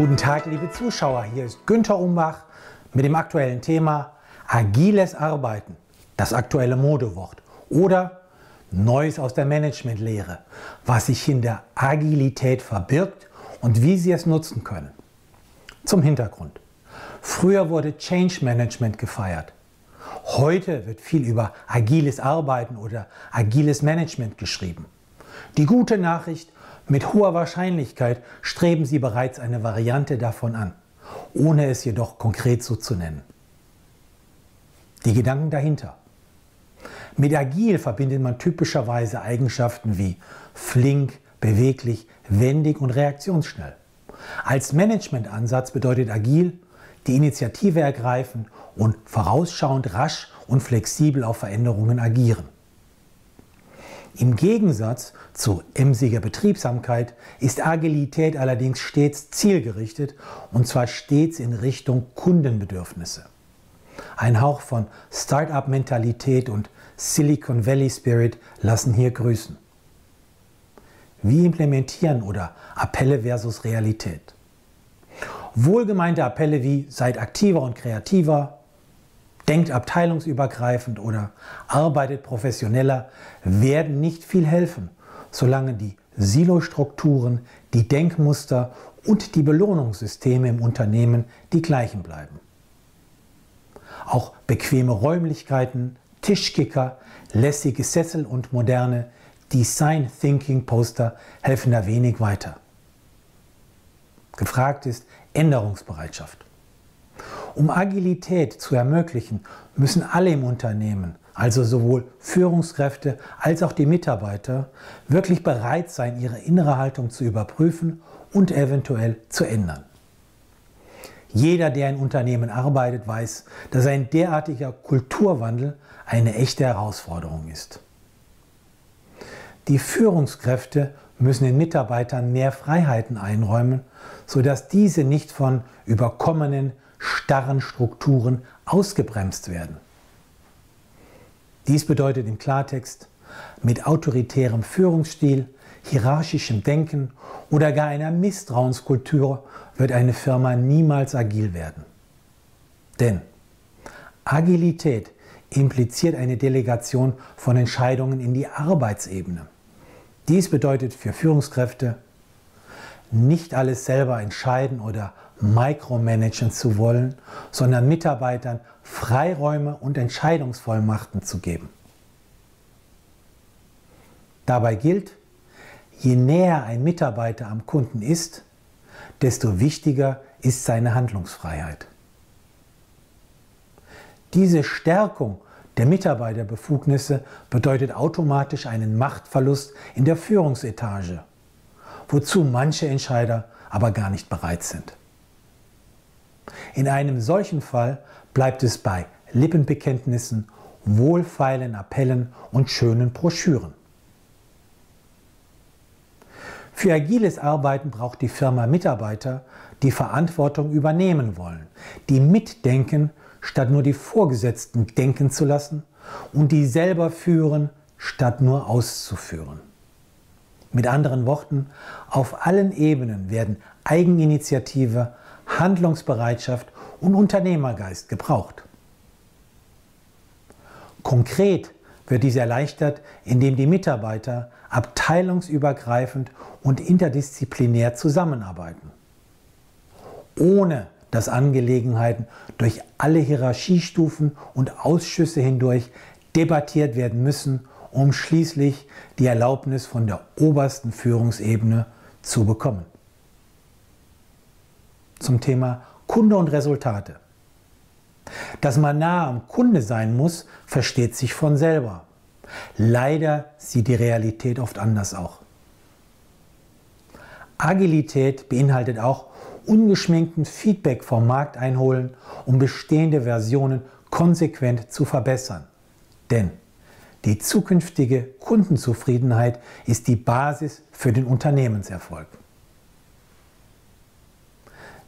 Guten Tag, liebe Zuschauer. Hier ist Günther Umbach mit dem aktuellen Thema Agiles Arbeiten, das aktuelle Modewort oder Neues aus der Managementlehre, was sich hinter Agilität verbirgt und wie Sie es nutzen können. Zum Hintergrund. Früher wurde Change Management gefeiert. Heute wird viel über agiles Arbeiten oder agiles Management geschrieben. Die gute Nachricht, mit hoher Wahrscheinlichkeit streben Sie bereits eine Variante davon an, ohne es jedoch konkret so zu nennen. Die Gedanken dahinter. Mit agil verbindet man typischerweise Eigenschaften wie flink, beweglich, wendig und reaktionsschnell. Als Managementansatz bedeutet agil die Initiative ergreifen und vorausschauend rasch und flexibel auf Veränderungen agieren. Im Gegensatz zu emsiger Betriebsamkeit ist Agilität allerdings stets zielgerichtet und zwar stets in Richtung Kundenbedürfnisse. Ein Hauch von Start-up-Mentalität und Silicon Valley Spirit lassen hier grüßen. Wie implementieren oder Appelle versus Realität? Wohlgemeinte Appelle wie seid aktiver und kreativer, denkt abteilungsübergreifend oder arbeitet professioneller, werden nicht viel helfen, solange die Silostrukturen, die Denkmuster und die Belohnungssysteme im Unternehmen die gleichen bleiben. Auch bequeme Räumlichkeiten, Tischkicker, lässige Sessel und moderne Design Thinking Poster helfen da wenig weiter. Gefragt ist Änderungsbereitschaft. Um Agilität zu ermöglichen, müssen alle im Unternehmen, also sowohl Führungskräfte als auch die Mitarbeiter, wirklich bereit sein, ihre innere Haltung zu überprüfen und eventuell zu ändern. Jeder, der in Unternehmen arbeitet, weiß, dass ein derartiger Kulturwandel eine echte Herausforderung ist. Die Führungskräfte müssen den Mitarbeitern mehr Freiheiten einräumen, sodass diese nicht von überkommenen starren Strukturen ausgebremst werden. Dies bedeutet im Klartext, mit autoritärem Führungsstil, hierarchischem Denken oder gar einer Misstrauenskultur wird eine Firma niemals agil werden. Denn Agilität impliziert eine Delegation von Entscheidungen in die Arbeitsebene. Dies bedeutet für Führungskräfte, nicht alles selber entscheiden oder micromanagen zu wollen, sondern Mitarbeitern Freiräume und Entscheidungsvollmachten zu geben. Dabei gilt, je näher ein Mitarbeiter am Kunden ist, desto wichtiger ist seine Handlungsfreiheit. Diese Stärkung der Mitarbeiterbefugnisse bedeutet automatisch einen Machtverlust in der Führungsetage, wozu manche Entscheider aber gar nicht bereit sind. In einem solchen Fall bleibt es bei Lippenbekenntnissen, wohlfeilen Appellen und schönen Broschüren. Für agiles Arbeiten braucht die Firma Mitarbeiter, die Verantwortung übernehmen wollen, die mitdenken, statt nur die Vorgesetzten denken zu lassen und die selber führen, statt nur auszuführen. Mit anderen Worten, auf allen Ebenen werden Eigeninitiative, Handlungsbereitschaft und Unternehmergeist gebraucht. Konkret wird dies erleichtert, indem die Mitarbeiter abteilungsübergreifend und interdisziplinär zusammenarbeiten, ohne dass Angelegenheiten durch alle Hierarchiestufen und Ausschüsse hindurch debattiert werden müssen, um schließlich die Erlaubnis von der obersten Führungsebene zu bekommen zum Thema Kunde und Resultate. Dass man nah am Kunde sein muss, versteht sich von selber. Leider sieht die Realität oft anders auch. Agilität beinhaltet auch ungeschminkten Feedback vom Markt einholen, um bestehende Versionen konsequent zu verbessern. Denn die zukünftige Kundenzufriedenheit ist die Basis für den Unternehmenserfolg.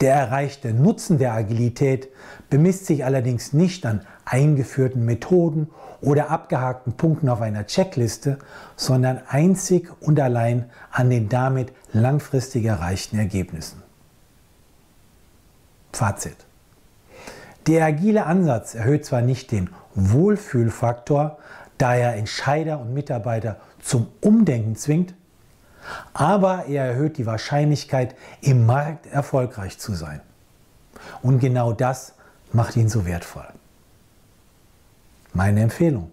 Der erreichte Nutzen der Agilität bemisst sich allerdings nicht an eingeführten Methoden oder abgehakten Punkten auf einer Checkliste, sondern einzig und allein an den damit langfristig erreichten Ergebnissen. Fazit. Der agile Ansatz erhöht zwar nicht den Wohlfühlfaktor, da er Entscheider und Mitarbeiter zum Umdenken zwingt, aber er erhöht die Wahrscheinlichkeit, im Markt erfolgreich zu sein. Und genau das macht ihn so wertvoll. Meine Empfehlung.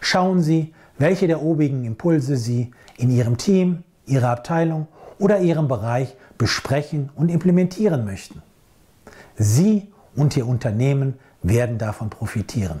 Schauen Sie, welche der obigen Impulse Sie in Ihrem Team, Ihrer Abteilung oder Ihrem Bereich besprechen und implementieren möchten. Sie und Ihr Unternehmen werden davon profitieren.